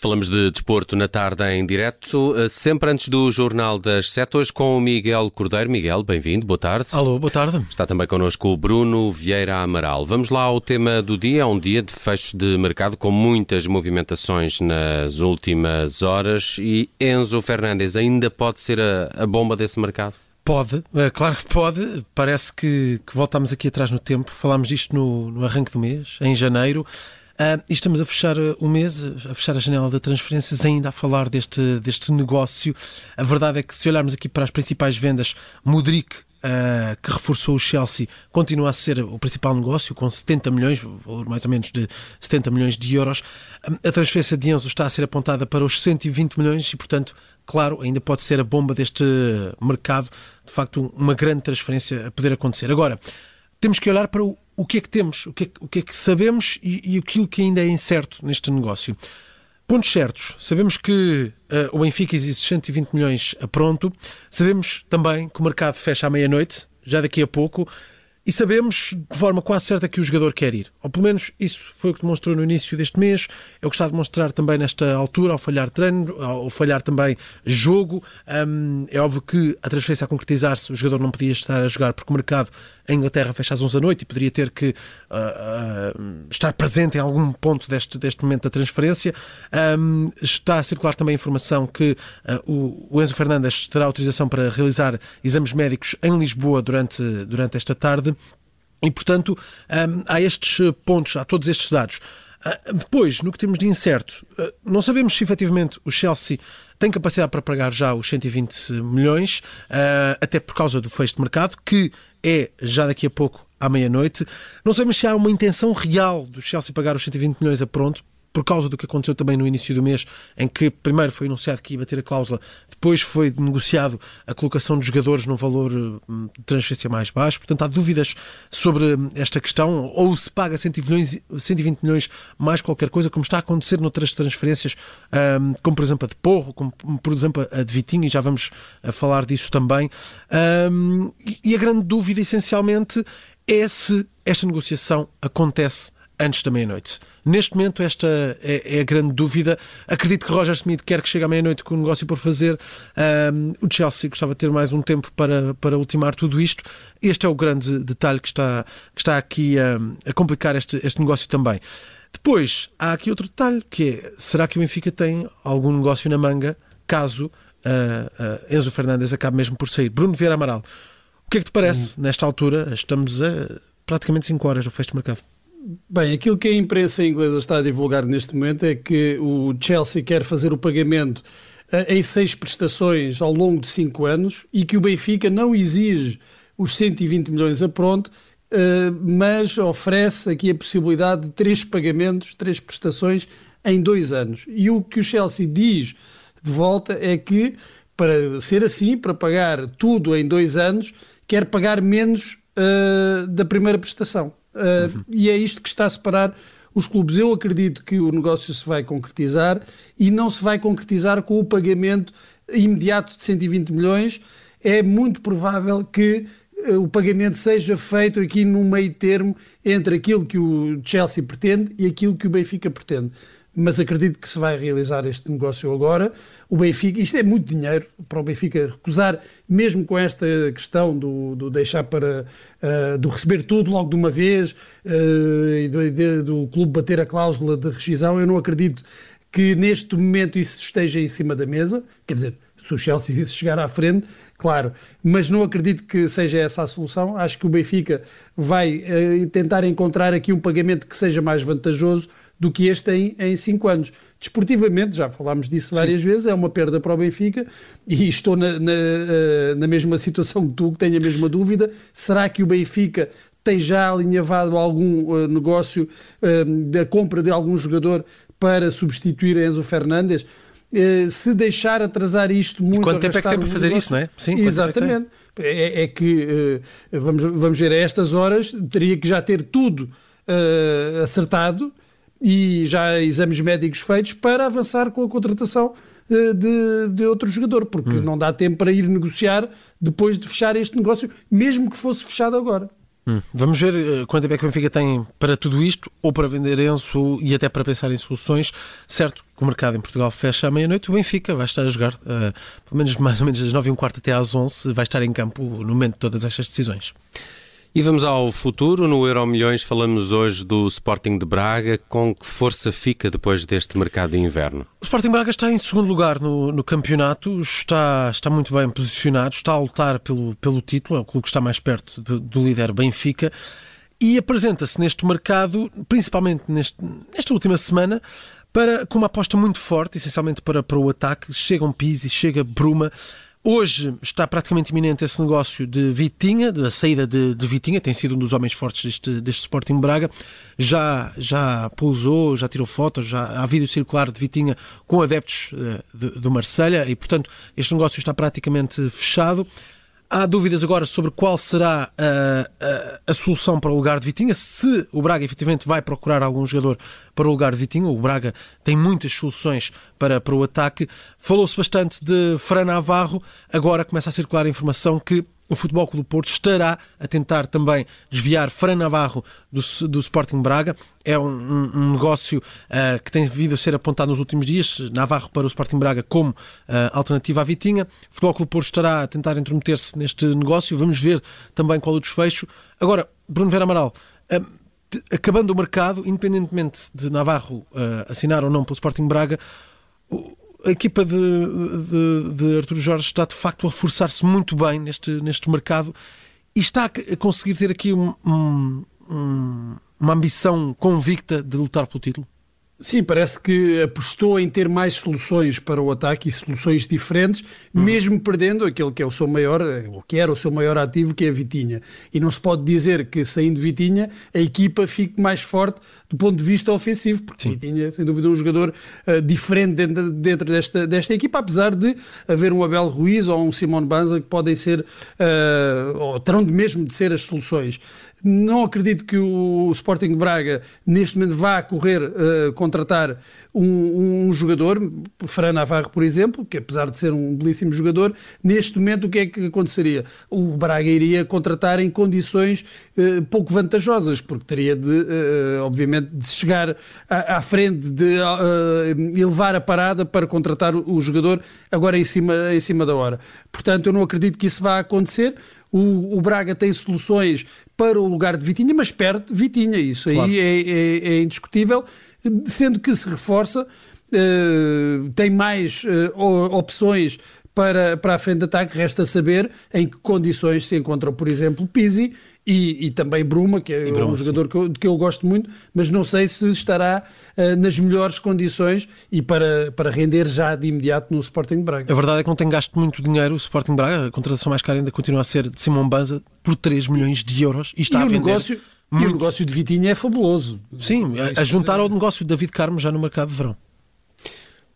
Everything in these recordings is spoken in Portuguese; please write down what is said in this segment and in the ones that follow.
Falamos de desporto na tarde em direto, eh, sempre antes do Jornal das Sete, hoje com o Miguel Cordeiro. Miguel, bem-vindo, boa tarde. Alô, boa tarde. Está também connosco o Bruno Vieira Amaral. Vamos lá ao tema do dia, é um dia de fecho de mercado com muitas movimentações nas últimas horas e Enzo Fernandes ainda pode ser a, a bomba desse mercado? Pode, é, claro que pode. Parece que, que voltámos aqui atrás no tempo. Falámos disto no, no arranque do mês, em janeiro. Uh, e estamos a fechar uh, o mês, a fechar a janela de transferências, ainda a falar deste, deste negócio. A verdade é que, se olharmos aqui para as principais vendas, Mudrik Uh, que reforçou o Chelsea, continua a ser o principal negócio, com 70 milhões, valor mais ou menos de 70 milhões de euros. A transferência de Enzo está a ser apontada para os 120 milhões e, portanto, claro, ainda pode ser a bomba deste mercado. De facto, uma grande transferência a poder acontecer. Agora, temos que olhar para o, o que é que temos, o que é, o que, é que sabemos e, e aquilo que ainda é incerto neste negócio. Pontos certos. Sabemos que uh, o Benfica existe 120 milhões a pronto. Sabemos também que o mercado fecha à meia-noite, já daqui a pouco. E sabemos de forma quase certa que o jogador quer ir. Ou pelo menos isso foi o que demonstrou no início deste mês. É o que está a demonstrar também nesta altura, ao falhar treino, ao falhar também jogo. Um, é óbvio que a transferência a concretizar-se, o jogador não podia estar a jogar porque o mercado em Inglaterra fecha às 11 da noite e poderia ter que uh, uh, estar presente em algum ponto deste, deste momento da transferência. Um, está a circular também a informação que uh, o Enzo Fernandes terá autorização para realizar exames médicos em Lisboa durante, durante esta tarde. E, portanto, um, há estes pontos, há todos estes dados. Uh, depois, no que temos de incerto, uh, não sabemos se efetivamente o Chelsea tem capacidade para pagar já os 120 milhões, uh, até por causa do fecho de mercado, que é já daqui a pouco à meia-noite. Não sabemos se há uma intenção real do Chelsea pagar os 120 milhões a pronto, por causa do que aconteceu também no início do mês, em que primeiro foi anunciado que ia bater a cláusula, depois foi negociado a colocação dos jogadores num valor hum, de transferência mais baixo. Portanto, há dúvidas sobre hum, esta questão, ou se paga 120 milhões mais qualquer coisa, como está a acontecer noutras transferências, hum, como por exemplo a de Porro, como por exemplo a de Vitinho, e já vamos a falar disso também. E a grande dúvida, essencialmente, é se esta negociação acontece antes da meia-noite. Neste momento, esta é, é, a grande dúvida. Acredito que Roger Smith quer que chegue à meia-noite com o negócio por fazer. Um, o Chelsea gostava de ter mais um tempo para, para ultimar tudo isto. Este é o grande detalhe que está, que está aqui a complicar este, este negócio também. Depois, há aqui outro detalhe, que é, será que o Benfica tem algum negócio na manga, caso uh, uh, Enzo Fernandes acabe mesmo por sair? Bruno Vieira Amaral, o que é que te parece, hum. nesta altura? Estamos a praticamente 5 horas do fecho de mercado. Bem, aquilo que a imprensa inglesa está a divulgar neste momento é que o Chelsea quer fazer o pagamento uh, em seis prestações ao longo de cinco anos e que o Benfica não exige os 120 milhões a pronto, uh, mas oferece aqui a possibilidade de três pagamentos, três prestações em dois anos. E o que o Chelsea diz de volta é que, para ser assim, para pagar tudo em dois anos, quer pagar menos uh, da primeira prestação. Uh, uhum. E é isto que está a separar os clubes. Eu acredito que o negócio se vai concretizar e não se vai concretizar com o pagamento imediato de 120 milhões. É muito provável que o pagamento seja feito aqui no meio termo entre aquilo que o Chelsea pretende e aquilo que o Benfica pretende mas acredito que se vai realizar este negócio agora. O Benfica, isto é muito dinheiro para o Benfica recusar, mesmo com esta questão do, do deixar para uh, do receber tudo logo de uma vez uh, e do, de, do clube bater a cláusula de rescisão. Eu não acredito que neste momento isso esteja em cima da mesa. Quer dizer, se o Chelsea chegar à frente, claro, mas não acredito que seja essa a solução. Acho que o Benfica vai uh, tentar encontrar aqui um pagamento que seja mais vantajoso do que este em, em cinco anos. Desportivamente, já falámos disso várias Sim. vezes, é uma perda para o Benfica e estou na, na, eh, na mesma situação que tu, que tenho a mesma dúvida. Será que o Benfica tem já alinhavado algum uh, negócio uh, da compra de algum jogador para substituir Enzo Fernandes? Uh, se deixar atrasar isto muito. E quanto tempo é que tem para fazer isso, não é? Sim, Exatamente. É, é, é, que, vamos, vamos ver, a estas horas teria que já ter tudo acertado e já exames médicos feitos para avançar com a contratação eh, de, de outro jogador, porque hum. não dá tempo para ir negociar depois de fechar este negócio, mesmo que fosse fechado agora. Hum. Vamos ver uh, quanto tempo é que o Benfica tem para tudo isto, ou para vender Enzo e até para pensar em soluções. Certo que o mercado em Portugal fecha à meia-noite, o Benfica vai estar a jogar, uh, pelo menos mais ou menos das 9 e um quarto até às 11, vai estar em campo no momento de todas estas decisões. E vamos ao futuro. No Euro Milhões falamos hoje do Sporting de Braga. Com que força fica depois deste mercado de inverno? O Sporting Braga está em segundo lugar no, no campeonato, está, está muito bem posicionado, está a lutar pelo, pelo título, é o clube que está mais perto do, do líder Benfica e apresenta-se neste mercado, principalmente neste, nesta última semana, para, com uma aposta muito forte, essencialmente para, para o ataque. Chega um Pizzi, chega Bruma. Hoje está praticamente iminente esse negócio de Vitinha, da saída de, de, Vitinha, tem sido um dos homens fortes deste, deste Sporting Braga. Já, já pousou, já tirou fotos, já há vídeo circular de Vitinha com adeptos uh, do Marselha e, portanto, este negócio está praticamente fechado. Há dúvidas agora sobre qual será a, a, a, solução para o lugar de Vitinha, se o Braga efetivamente vai procurar algum jogador para o lugar de Vitinha. O Braga tem muitas soluções para, para o ataque. Falou-se bastante de Fran Navarro, agora começa a circular a informação que o Futebol Clube do Porto estará a tentar também desviar Fran Navarro do, do Sporting Braga. É um, um, um negócio uh, que tem vindo a ser apontado nos últimos dias. Navarro para o Sporting Braga como uh, alternativa à Vitinha. O Futebol Clube do Porto estará a tentar intrometer-se neste negócio. Vamos ver também qual é o desfecho. Agora, Bruno Vera Amaral. Uh, acabando o mercado, independentemente de Navarro assinar ou não pelo Sporting Braga, a equipa de, de, de Artur Jorge está de facto a reforçar-se muito bem neste, neste mercado e está a conseguir ter aqui um, um, uma ambição convicta de lutar pelo título? Sim, parece que apostou em ter mais soluções para o ataque e soluções diferentes, uhum. mesmo perdendo aquele que é o seu maior, ou que era o seu maior ativo, que é a Vitinha. E não se pode dizer que saindo Vitinha a equipa fique mais forte do ponto de vista ofensivo, porque Sim. Vitinha, sem dúvida, é um jogador uh, diferente dentro, dentro desta, desta equipa, apesar de haver um Abel Ruiz ou um Simone Banza que podem ser, uh, ou terão mesmo de ser as soluções. Não acredito que o Sporting de Braga neste momento vá correr uh, contratar um, um, jogador, Fran Navarro, por exemplo, que apesar de ser um belíssimo jogador, neste momento o que é que aconteceria? O Braga iria contratar em condições uh, pouco vantajosas, porque teria de, uh, obviamente, de chegar à, à frente, de elevar a parada para contratar o jogador agora em cima, em cima da hora. Portanto, eu não acredito que isso vá acontecer. O, o, Braga tem soluções para o lugar de Vitinha, mas perde Vitinha. Isso claro. aí é, é, é, indiscutível, sendo que se reforça, uh, tem mais uh, opções para, para a frente de ataque. Resta saber em que condições se encontra, por exemplo, Pizzi e, e também Bruma, que é Bruma, um jogador que eu, que eu, gosto muito, mas não sei se estará uh, nas melhores condições e para, para render já de imediato no Sporting Braga. A verdade é que não tem gasto muito dinheiro o Sporting Braga, a contratação mais cara ainda continua a ser de Simão Banza por 3 milhões de euros e está e a vender. Negócio, muito... E o negócio de Vitinha é fabuloso. Sim, a, a juntar ao negócio de David Carmo já no mercado de verão.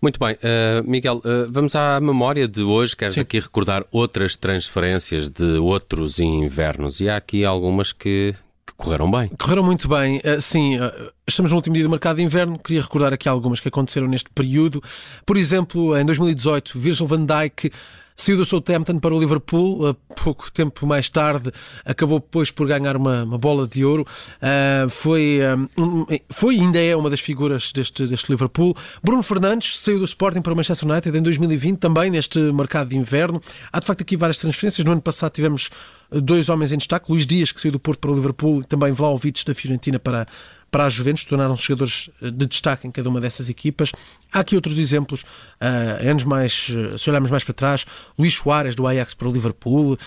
Muito bem, uh, Miguel, uh, vamos à memória de hoje. Queres Sim. aqui recordar outras transferências de outros invernos? E há aqui algumas que, que correram bem. Correram muito bem. Uh, sim, uh, estamos no último dia do mercado de inverno. Queria recordar aqui algumas que aconteceram neste período. Por exemplo, em 2018, Virgil van Dijk Saiu do Southampton para o Liverpool, pouco tempo mais tarde acabou depois por ganhar uma, uma bola de ouro. Uh, foi, um, foi ainda é uma das figuras deste, deste Liverpool. Bruno Fernandes saiu do Sporting para o Manchester United em 2020, também neste mercado de inverno. Há de facto aqui várias transferências. No ano passado tivemos dois homens em destaque: Luís Dias, que saiu do Porto para o Liverpool, e também Vlaovic da Fiorentina para para a Juventus, tornaram-se jogadores eh, de destaque em cada uma dessas equipas. Há aqui outros exemplos, uh, anos mais, uh, se olharmos mais para trás, Luís Soares do Ajax para o Liverpool, uh,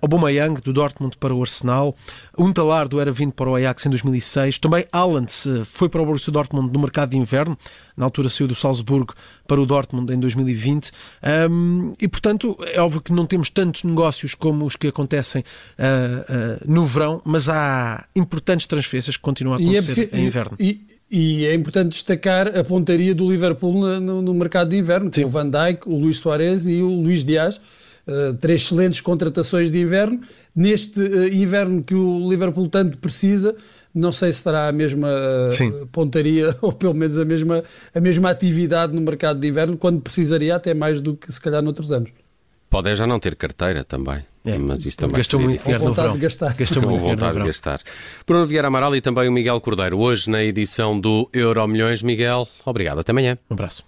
Aubameyang do Dortmund para o Arsenal, Untalar do Era vindo para o Ajax em 2006, também Haaland uh, foi para o Borussia Dortmund no mercado de inverno, na altura saiu do Salzburgo para o Dortmund em 2020, um, e portanto é óbvio que não temos tantos negócios como os que acontecem no verão, mas há importantes transferências que continuam a é acontecer em inverno. E, e, é importante destacar a pontaria do Liverpool no, no mercado de inverno, com o Van Dijk, o Luís Soares e o Luís Dias. Uh, três excelentes contratações de inverno. Neste uh, inverno que o Liverpool tanto precisa, não sei se terá a mesma uh, pontaria ou pelo menos a mesma, a mesma atividade no mercado de inverno, quando precisaria até mais do que se calhar noutros anos. Podem já não ter carteira também. É, mas isto também gastou muito dinheiro verão. De gastar. Gastou muito vontade de gastar. Bruno Vieira Amaral e também o Miguel Cordeiro. Hoje na edição do Euro Milhões. Miguel, obrigado. Até amanhã. Um abraço.